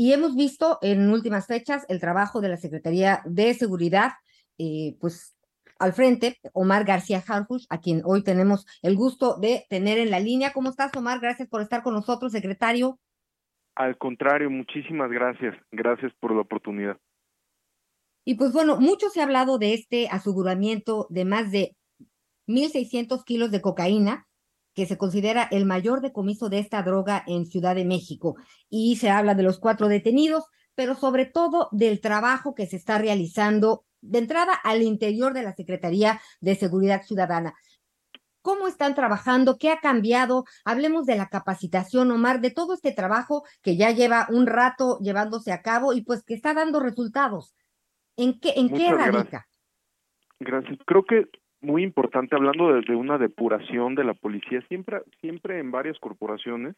Y hemos visto en últimas fechas el trabajo de la Secretaría de Seguridad, eh, pues al frente, Omar García Harfush, a quien hoy tenemos el gusto de tener en la línea. ¿Cómo estás, Omar? Gracias por estar con nosotros, secretario. Al contrario, muchísimas gracias. Gracias por la oportunidad. Y pues bueno, mucho se ha hablado de este aseguramiento de más de 1.600 kilos de cocaína, que se considera el mayor decomiso de esta droga en Ciudad de México. Y se habla de los cuatro detenidos, pero sobre todo del trabajo que se está realizando de entrada al interior de la Secretaría de Seguridad Ciudadana. ¿Cómo están trabajando? ¿Qué ha cambiado? Hablemos de la capacitación, Omar, de todo este trabajo que ya lleva un rato llevándose a cabo y pues que está dando resultados. ¿En qué, en qué radica? Gracias. Creo que muy importante, hablando de, de, una depuración de la policía, siempre, siempre en varias corporaciones,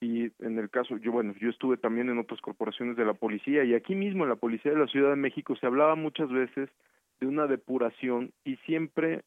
y en el caso, yo bueno, yo estuve también en otras corporaciones de la policía y aquí mismo en la Policía de la Ciudad de México se hablaba muchas veces de una depuración y siempre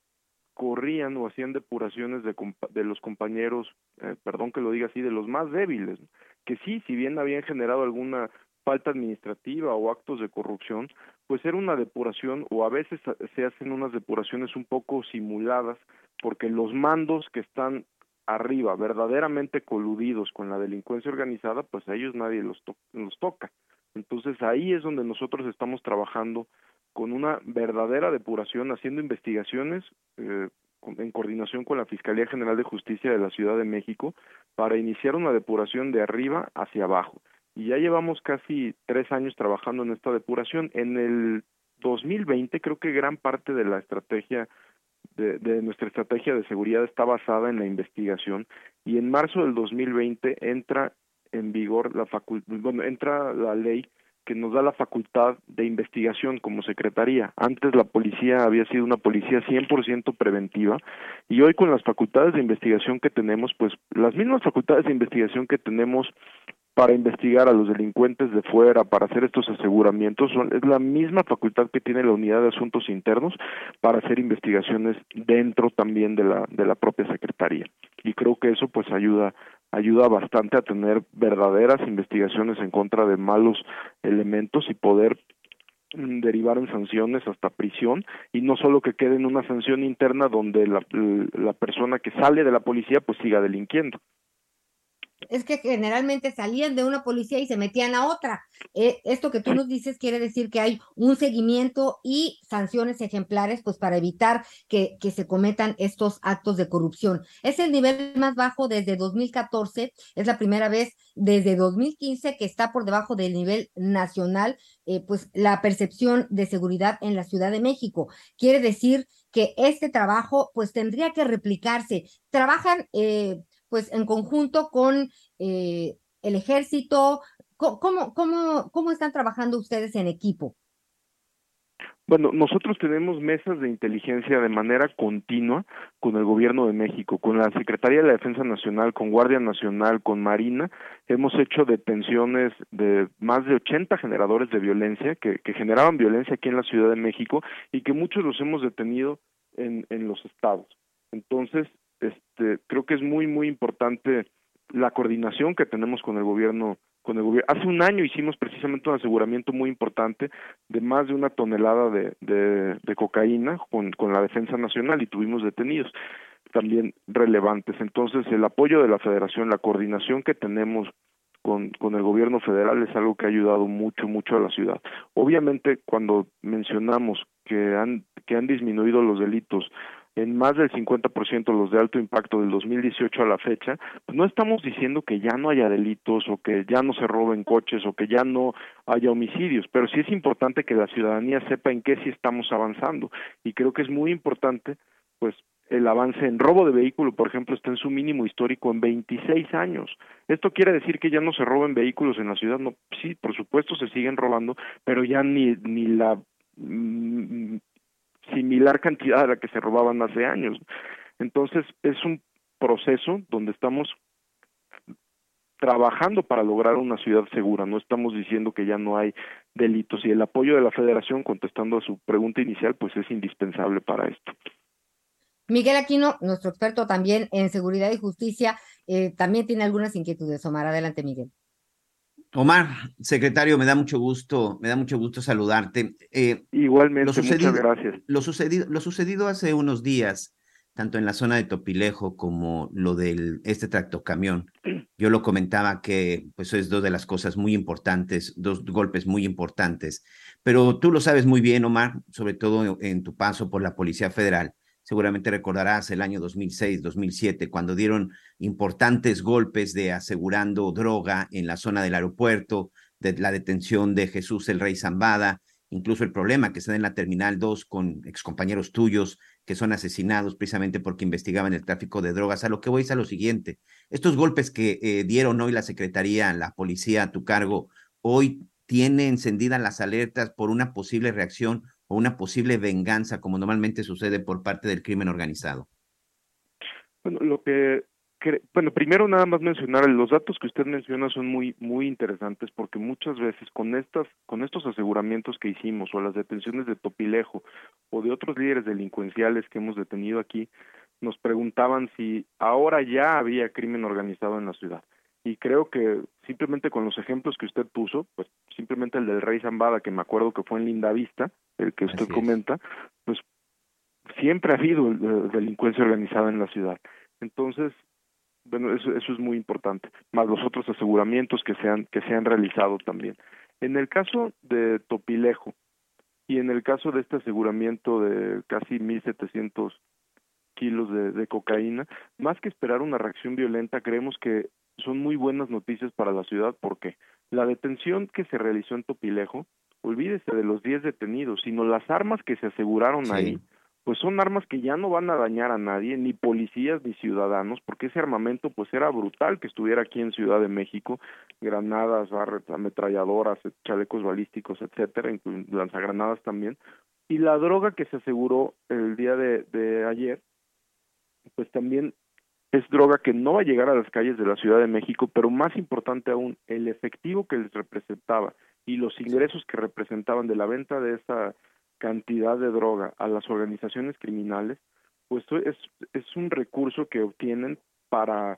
corrían o hacían depuraciones de, de los compañeros, eh, perdón que lo diga así, de los más débiles, que sí, si bien habían generado alguna falta administrativa o actos de corrupción, pues era una depuración o a veces se hacen unas depuraciones un poco simuladas porque los mandos que están arriba, verdaderamente coludidos con la delincuencia organizada, pues a ellos nadie los, los toca. Entonces ahí es donde nosotros estamos trabajando con una verdadera depuración, haciendo investigaciones eh, en coordinación con la Fiscalía General de Justicia de la Ciudad de México para iniciar una depuración de arriba hacia abajo. Y ya llevamos casi tres años trabajando en esta depuración. En el 2020 creo que gran parte de la estrategia de, nuestra estrategia de seguridad está basada en la investigación y en marzo del 2020 entra en vigor la bueno, entra la ley que nos da la facultad de investigación como secretaría. Antes la policía había sido una policía 100% preventiva y hoy con las facultades de investigación que tenemos, pues las mismas facultades de investigación que tenemos para investigar a los delincuentes de fuera, para hacer estos aseguramientos, son, es la misma facultad que tiene la unidad de asuntos internos para hacer investigaciones dentro también de la, de la propia secretaría. Y creo que eso pues ayuda, ayuda bastante a tener verdaderas investigaciones en contra de malos elementos y poder mm, derivar en sanciones hasta prisión y no solo que quede en una sanción interna donde la, la persona que sale de la policía pues siga delinquiendo es que generalmente salían de una policía y se metían a otra. Eh, esto que tú nos dices quiere decir que hay un seguimiento y sanciones ejemplares, pues para evitar que, que se cometan estos actos de corrupción. Es el nivel más bajo desde 2014, es la primera vez desde 2015 que está por debajo del nivel nacional, eh, pues la percepción de seguridad en la Ciudad de México. Quiere decir que este trabajo pues tendría que replicarse. Trabajan eh, pues en conjunto con eh, el ejército? ¿Cómo, cómo, ¿Cómo están trabajando ustedes en equipo? Bueno, nosotros tenemos mesas de inteligencia de manera continua con el Gobierno de México, con la Secretaría de la Defensa Nacional, con Guardia Nacional, con Marina. Hemos hecho detenciones de más de 80 generadores de violencia que, que generaban violencia aquí en la Ciudad de México y que muchos los hemos detenido en, en los estados. Entonces, este, creo que es muy, muy importante la coordinación que tenemos con el gobierno con el gobierno. Hace un año hicimos precisamente un aseguramiento muy importante de más de una tonelada de, de, cocaína con, con la Defensa Nacional y tuvimos detenidos también relevantes. Entonces, el apoyo de la Federación, la coordinación que tenemos con, con el gobierno federal es algo que ha ayudado mucho, mucho a la ciudad. Obviamente, cuando mencionamos que han, que han disminuido los delitos en más del 50% los de alto impacto del 2018 a la fecha, pues no estamos diciendo que ya no haya delitos o que ya no se roben coches o que ya no haya homicidios, pero sí es importante que la ciudadanía sepa en qué sí estamos avanzando y creo que es muy importante pues el avance en robo de vehículo, por ejemplo, está en su mínimo histórico en 26 años. Esto quiere decir que ya no se roban vehículos en la ciudad, no, sí, por supuesto se siguen robando, pero ya ni ni la mm, similar cantidad a la que se robaban hace años. Entonces, es un proceso donde estamos trabajando para lograr una ciudad segura, no estamos diciendo que ya no hay delitos y el apoyo de la federación, contestando a su pregunta inicial, pues es indispensable para esto. Miguel Aquino, nuestro experto también en seguridad y justicia, eh, también tiene algunas inquietudes. Omar, adelante, Miguel. Omar, secretario, me da mucho gusto, me da mucho gusto saludarte. Eh, Igualmente, muchas gracias. Lo sucedido, lo sucedido hace unos días, tanto en la zona de Topilejo como lo del este tractocamión, yo lo comentaba que pues es dos de las cosas muy importantes, dos golpes muy importantes. Pero tú lo sabes muy bien, Omar, sobre todo en tu paso por la Policía Federal Seguramente recordarás el año 2006, 2007, cuando dieron importantes golpes de asegurando droga en la zona del aeropuerto, de la detención de Jesús el Rey Zambada, incluso el problema que se da en la Terminal 2 con excompañeros tuyos que son asesinados precisamente porque investigaban el tráfico de drogas. A lo que voy es a lo siguiente. Estos golpes que eh, dieron hoy la Secretaría, la policía a tu cargo, hoy tiene encendidas las alertas por una posible reacción una posible venganza, como normalmente sucede por parte del crimen organizado? Bueno, lo que bueno, primero nada más mencionar los datos que usted menciona son muy muy interesantes porque muchas veces con estas con estos aseguramientos que hicimos o las detenciones de Topilejo o de otros líderes delincuenciales que hemos detenido aquí nos preguntaban si ahora ya había crimen organizado en la ciudad y creo que simplemente con los ejemplos que usted puso, pues simplemente el del Rey Zambada, que me acuerdo que fue en Linda Vista, el que usted comenta, pues siempre ha habido eh, delincuencia organizada en la ciudad. Entonces, bueno, eso, eso es muy importante, más los otros aseguramientos que se han, que se han realizado también. En el caso de Topilejo y en el caso de este aseguramiento de casi 1.700 kilos de, de cocaína, más que esperar una reacción violenta, creemos que son muy buenas noticias para la ciudad porque la detención que se realizó en Topilejo, olvídese de los 10 detenidos, sino las armas que se aseguraron ahí, pues son armas que ya no van a dañar a nadie, ni policías ni ciudadanos, porque ese armamento pues era brutal que estuviera aquí en Ciudad de México, granadas, ametralladoras, chalecos balísticos, etcétera, lanzagranadas también, y la droga que se aseguró el día de, de ayer, pues también es droga que no va a llegar a las calles de la Ciudad de México, pero más importante aún, el efectivo que les representaba y los ingresos que representaban de la venta de esa cantidad de droga a las organizaciones criminales, pues es, es un recurso que obtienen para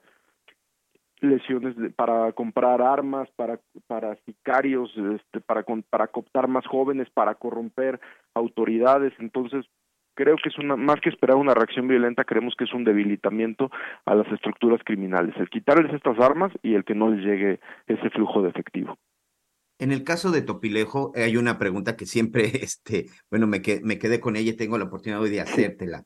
lesiones para comprar armas para para sicarios este para para cooptar más jóvenes para corromper autoridades. Entonces creo que es una más que esperar una reacción violenta creemos que es un debilitamiento a las estructuras criminales el quitarles estas armas y el que no les llegue ese flujo de efectivo. En el caso de Topilejo hay una pregunta que siempre este bueno me, me quedé con ella y tengo la oportunidad hoy de hacértela.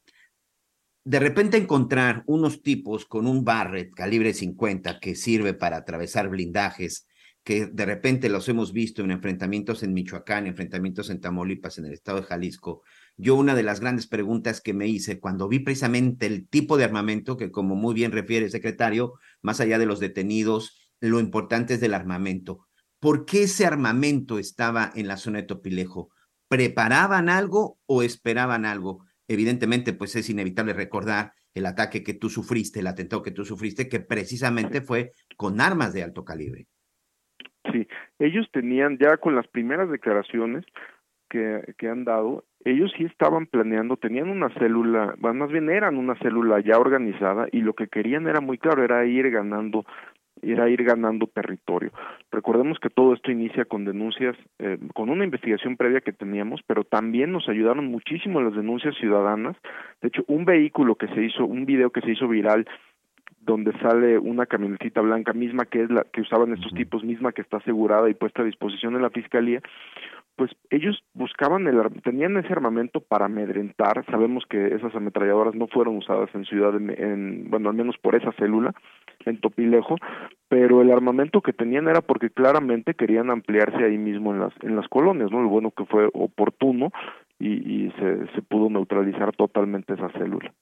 De repente encontrar unos tipos con un Barrett calibre 50 que sirve para atravesar blindajes que de repente los hemos visto en enfrentamientos en Michoacán, enfrentamientos en Tamaulipas, en el estado de Jalisco, yo una de las grandes preguntas que me hice cuando vi precisamente el tipo de armamento que, como muy bien refiere el secretario, más allá de los detenidos, lo importante es del armamento. ¿Por qué ese armamento estaba en la zona de Topilejo? ¿Preparaban algo o esperaban algo? Evidentemente, pues es inevitable recordar el ataque que tú sufriste, el atentado que tú sufriste, que precisamente fue con armas de alto calibre. Sí, ellos tenían ya con las primeras declaraciones que, que han dado, ellos sí estaban planeando, tenían una célula, más bien eran una célula ya organizada y lo que querían era muy claro, era ir ganando era ir ganando territorio. Recordemos que todo esto inicia con denuncias, eh, con una investigación previa que teníamos, pero también nos ayudaron muchísimo las denuncias ciudadanas. De hecho, un vehículo que se hizo, un video que se hizo viral donde sale una camionetita blanca misma que es la que usaban estos tipos, misma que está asegurada y puesta a disposición de la fiscalía, pues ellos buscaban el tenían ese armamento para amedrentar. Sabemos que esas ametralladoras no fueron usadas en ciudad en bueno al menos por esa célula en Topilejo pero el armamento que tenían era porque claramente querían ampliarse ahí mismo en las en las colonias no lo bueno que fue oportuno y, y se, se pudo neutralizar totalmente esa célula.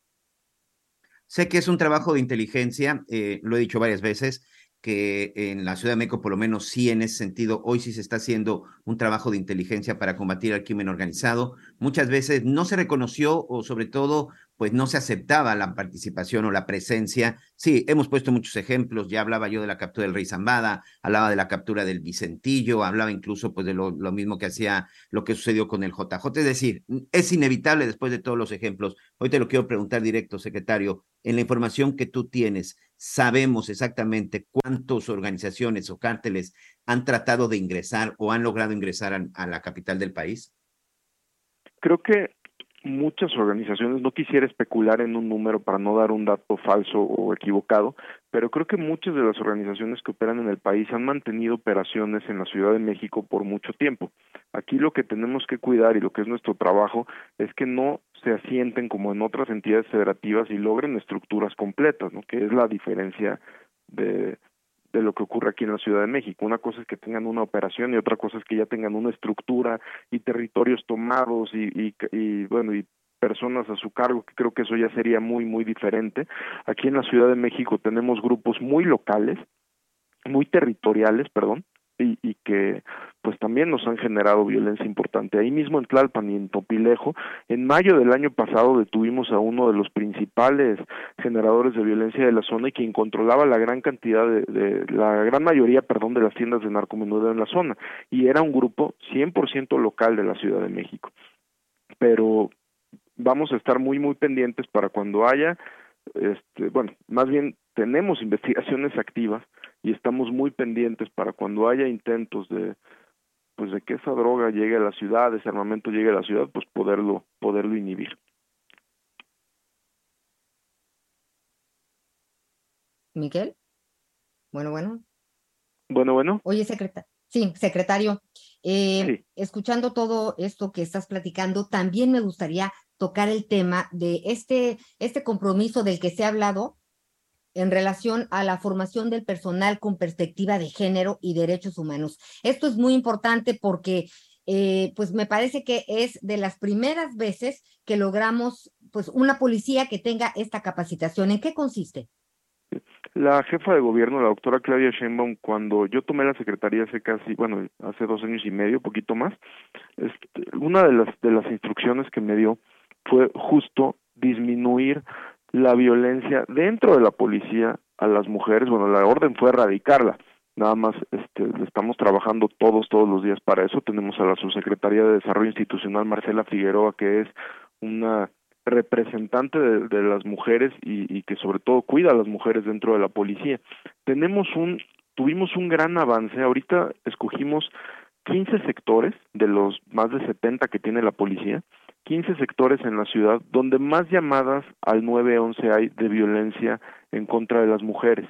Sé que es un trabajo de inteligencia, eh, lo he dicho varias veces, que en la Ciudad de México, por lo menos sí en ese sentido, hoy sí se está haciendo un trabajo de inteligencia para combatir al crimen organizado. Muchas veces no se reconoció o sobre todo pues no se aceptaba la participación o la presencia. Sí, hemos puesto muchos ejemplos, ya hablaba yo de la captura del Rey Zambada, hablaba de la captura del Vicentillo, hablaba incluso pues de lo, lo mismo que hacía lo que sucedió con el JJ. Es decir, es inevitable después de todos los ejemplos. Hoy te lo quiero preguntar directo, secretario, en la información que tú tienes, sabemos exactamente cuántas organizaciones o cárteles han tratado de ingresar o han logrado ingresar a, a la capital del país? Creo que muchas organizaciones, no quisiera especular en un número para no dar un dato falso o equivocado, pero creo que muchas de las organizaciones que operan en el país han mantenido operaciones en la Ciudad de México por mucho tiempo. Aquí lo que tenemos que cuidar y lo que es nuestro trabajo es que no se asienten como en otras entidades federativas y logren estructuras completas, ¿no? que es la diferencia de, de lo que ocurre aquí en la Ciudad de México. Una cosa es que tengan una operación y otra cosa es que ya tengan una estructura y territorios tomados y, y, bueno, y personas a su cargo, que creo que eso ya sería muy, muy diferente. Aquí en la Ciudad de México tenemos grupos muy locales, muy territoriales, perdón, y, y que pues también nos han generado violencia importante. Ahí mismo en Tlalpan y en Topilejo, en mayo del año pasado detuvimos a uno de los principales generadores de violencia de la zona y quien controlaba la gran cantidad de, de la gran mayoría, perdón, de las tiendas de narcomenudeo en la zona y era un grupo 100% local de la Ciudad de México. Pero vamos a estar muy muy pendientes para cuando haya este, bueno, más bien tenemos investigaciones activas y estamos muy pendientes para cuando haya intentos de pues de que esa droga llegue a la ciudad, ese armamento llegue a la ciudad, pues poderlo poderlo inhibir. Miguel. Bueno, bueno. Bueno, bueno. Oye, secretario. Sí, secretario. Eh, sí. Escuchando todo esto que estás platicando, también me gustaría tocar el tema de este, este compromiso del que se ha hablado en relación a la formación del personal con perspectiva de género y derechos humanos. Esto es muy importante porque eh, pues me parece que es de las primeras veces que logramos pues una policía que tenga esta capacitación. ¿En qué consiste? La jefa de gobierno, la doctora Claudia Sheinbaum, cuando yo tomé la secretaría hace casi, bueno, hace dos años y medio, poquito más, este, una de las de las instrucciones que me dio fue justo disminuir la violencia dentro de la policía a las mujeres. Bueno, la orden fue erradicarla. Nada más este, estamos trabajando todos, todos los días para eso. Tenemos a la subsecretaria de Desarrollo Institucional, Marcela Figueroa, que es una representante de, las mujeres y, y, que sobre todo cuida a las mujeres dentro de la policía. Tenemos un, tuvimos un gran avance. Ahorita escogimos 15 sectores de los más de 70 que tiene la policía 15 sectores en la ciudad donde más llamadas al 911 hay de violencia en contra de las mujeres.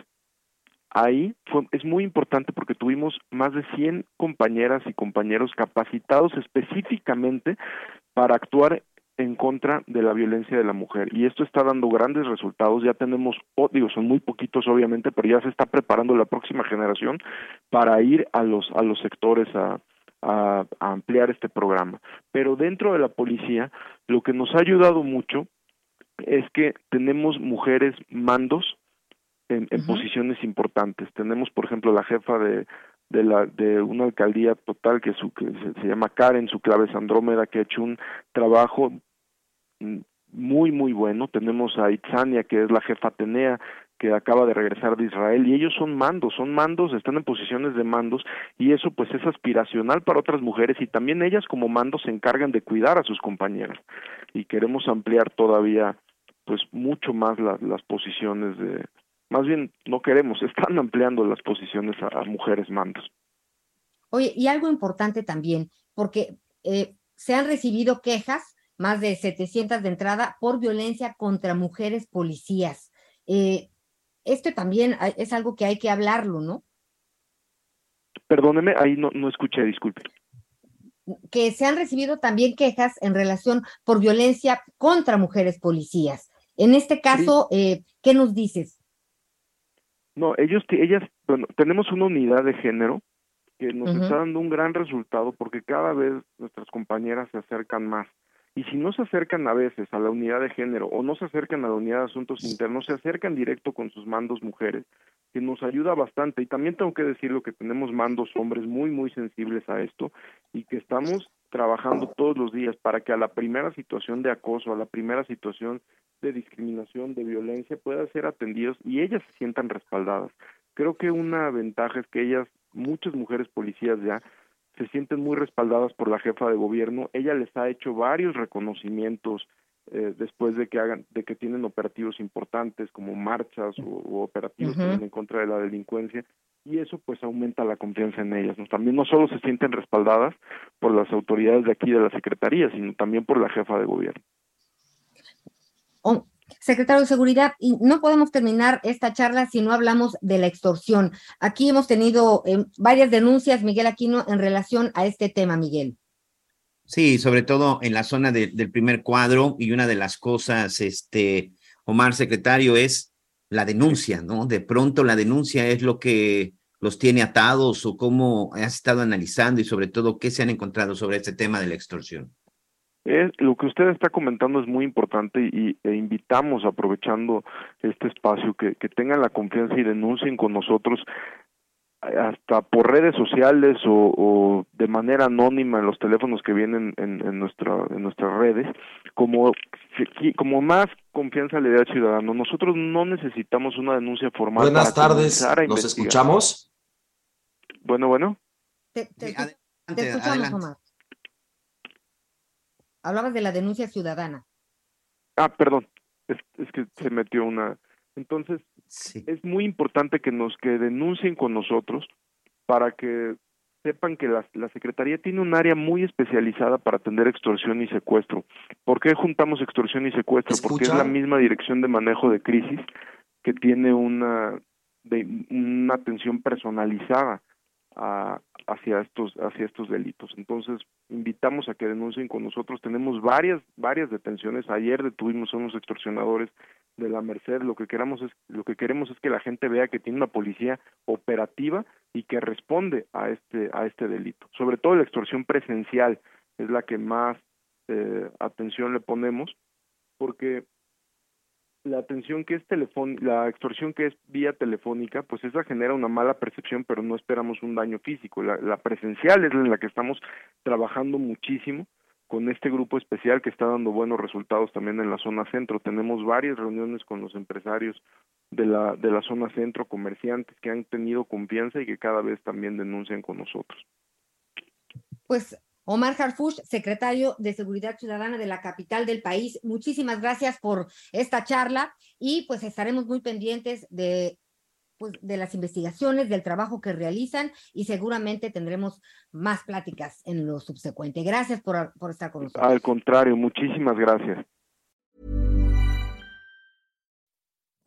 Ahí fue, es muy importante porque tuvimos más de 100 compañeras y compañeros capacitados específicamente para actuar en contra de la violencia de la mujer y esto está dando grandes resultados ya tenemos oh, digo son muy poquitos obviamente pero ya se está preparando la próxima generación para ir a los a los sectores a a, a ampliar este programa. Pero dentro de la policía, lo que nos ha ayudado mucho es que tenemos mujeres mandos en, en uh -huh. posiciones importantes. Tenemos, por ejemplo, la jefa de, de la de una alcaldía total que, su, que se, se, llama Karen, su clave es Andrómeda, que ha hecho un trabajo muy muy bueno. Tenemos a Itzania, que es la jefa Atenea, que acaba de regresar de Israel y ellos son mandos, son mandos, están en posiciones de mandos y eso pues es aspiracional para otras mujeres y también ellas como mandos se encargan de cuidar a sus compañeras y queremos ampliar todavía pues mucho más la, las posiciones de más bien no queremos, están ampliando las posiciones a, a mujeres mandos. Oye, y algo importante también, porque eh, se han recibido quejas, más de 700 de entrada, por violencia contra mujeres policías. Eh, esto también es algo que hay que hablarlo, ¿no? Perdóneme, ahí no, no escuché, disculpe. Que se han recibido también quejas en relación por violencia contra mujeres policías. En este caso, sí. eh, ¿qué nos dices? No, ellos, ellas, bueno, tenemos una unidad de género que nos uh -huh. está dando un gran resultado porque cada vez nuestras compañeras se acercan más y si no se acercan a veces a la unidad de género o no se acercan a la unidad de asuntos internos, se acercan directo con sus mandos mujeres, que nos ayuda bastante. Y también tengo que decirlo que tenemos mandos hombres muy, muy sensibles a esto y que estamos trabajando todos los días para que a la primera situación de acoso, a la primera situación de discriminación, de violencia, puedan ser atendidos y ellas se sientan respaldadas. Creo que una ventaja es que ellas, muchas mujeres policías ya, se sienten muy respaldadas por la jefa de gobierno. Ella les ha hecho varios reconocimientos eh, después de que hagan, de que tienen operativos importantes como marchas o, operativos en contra de la delincuencia y eso pues aumenta la confianza en ellas. También no solo se sienten respaldadas por las autoridades de aquí de la secretaría, sino también por la jefa de gobierno. Oh, Secretario de Seguridad, y no podemos terminar esta charla si no hablamos de la extorsión. Aquí hemos tenido eh, varias denuncias, Miguel Aquino, en relación a este tema, Miguel. Sí, sobre todo en la zona del primer cuadro, y una de las cosas, este, Omar, secretario, es la denuncia, ¿no? De pronto la denuncia es lo que los tiene atados o cómo has estado analizando y sobre todo qué se han encontrado sobre este tema de la extorsión lo que usted está comentando es muy importante y e invitamos, aprovechando este espacio, que, que tengan la confianza y denuncien con nosotros hasta por redes sociales o, de manera anónima en los teléfonos que vienen en, en, nuestra, en nuestras redes, como, como más confianza le da al ciudadano. Nosotros no necesitamos una denuncia formal. Buenas tardes, ¿nos escuchamos? Bueno, bueno. Te, escuchamos, Omar. Hablabas de la denuncia ciudadana. Ah, perdón, es, que se metió una. Entonces, es muy importante que nos que denuncien con nosotros para que sepan que la, la, Secretaría tiene un área muy especializada para atender extorsión y secuestro. ¿Por qué juntamos extorsión y secuestro? Porque es la misma dirección de manejo de crisis que tiene una, de, una atención personalizada a, hacia estos hacia estos delitos. Entonces, invitamos a que denuncien con nosotros. Tenemos varias varias detenciones. Ayer detuvimos a unos extorsionadores de la Merced. Lo que queramos es lo que queremos es que la gente vea que tiene una policía operativa y que responde a este a este delito. Sobre todo la extorsión presencial es la que más eh, atención le ponemos porque la atención que es la extorsión que es vía telefónica, pues esa genera una mala percepción, pero no esperamos un daño físico. La, presencial es en la que estamos trabajando muchísimo con este grupo especial que está dando buenos resultados también en la zona centro. Tenemos varias reuniones con los empresarios de la, de la zona centro, comerciantes que han tenido confianza y que cada vez también denuncian con nosotros. Pues Omar Harfush, secretario de Seguridad Ciudadana de la capital del país, muchísimas gracias por esta charla y pues estaremos muy pendientes de, pues, de las investigaciones, del trabajo que realizan y seguramente tendremos más pláticas en lo subsecuente. Gracias por, por estar con nosotros. Al contrario, muchísimas gracias.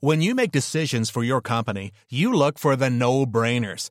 When you make decisions for your company, you look for the no-brainers.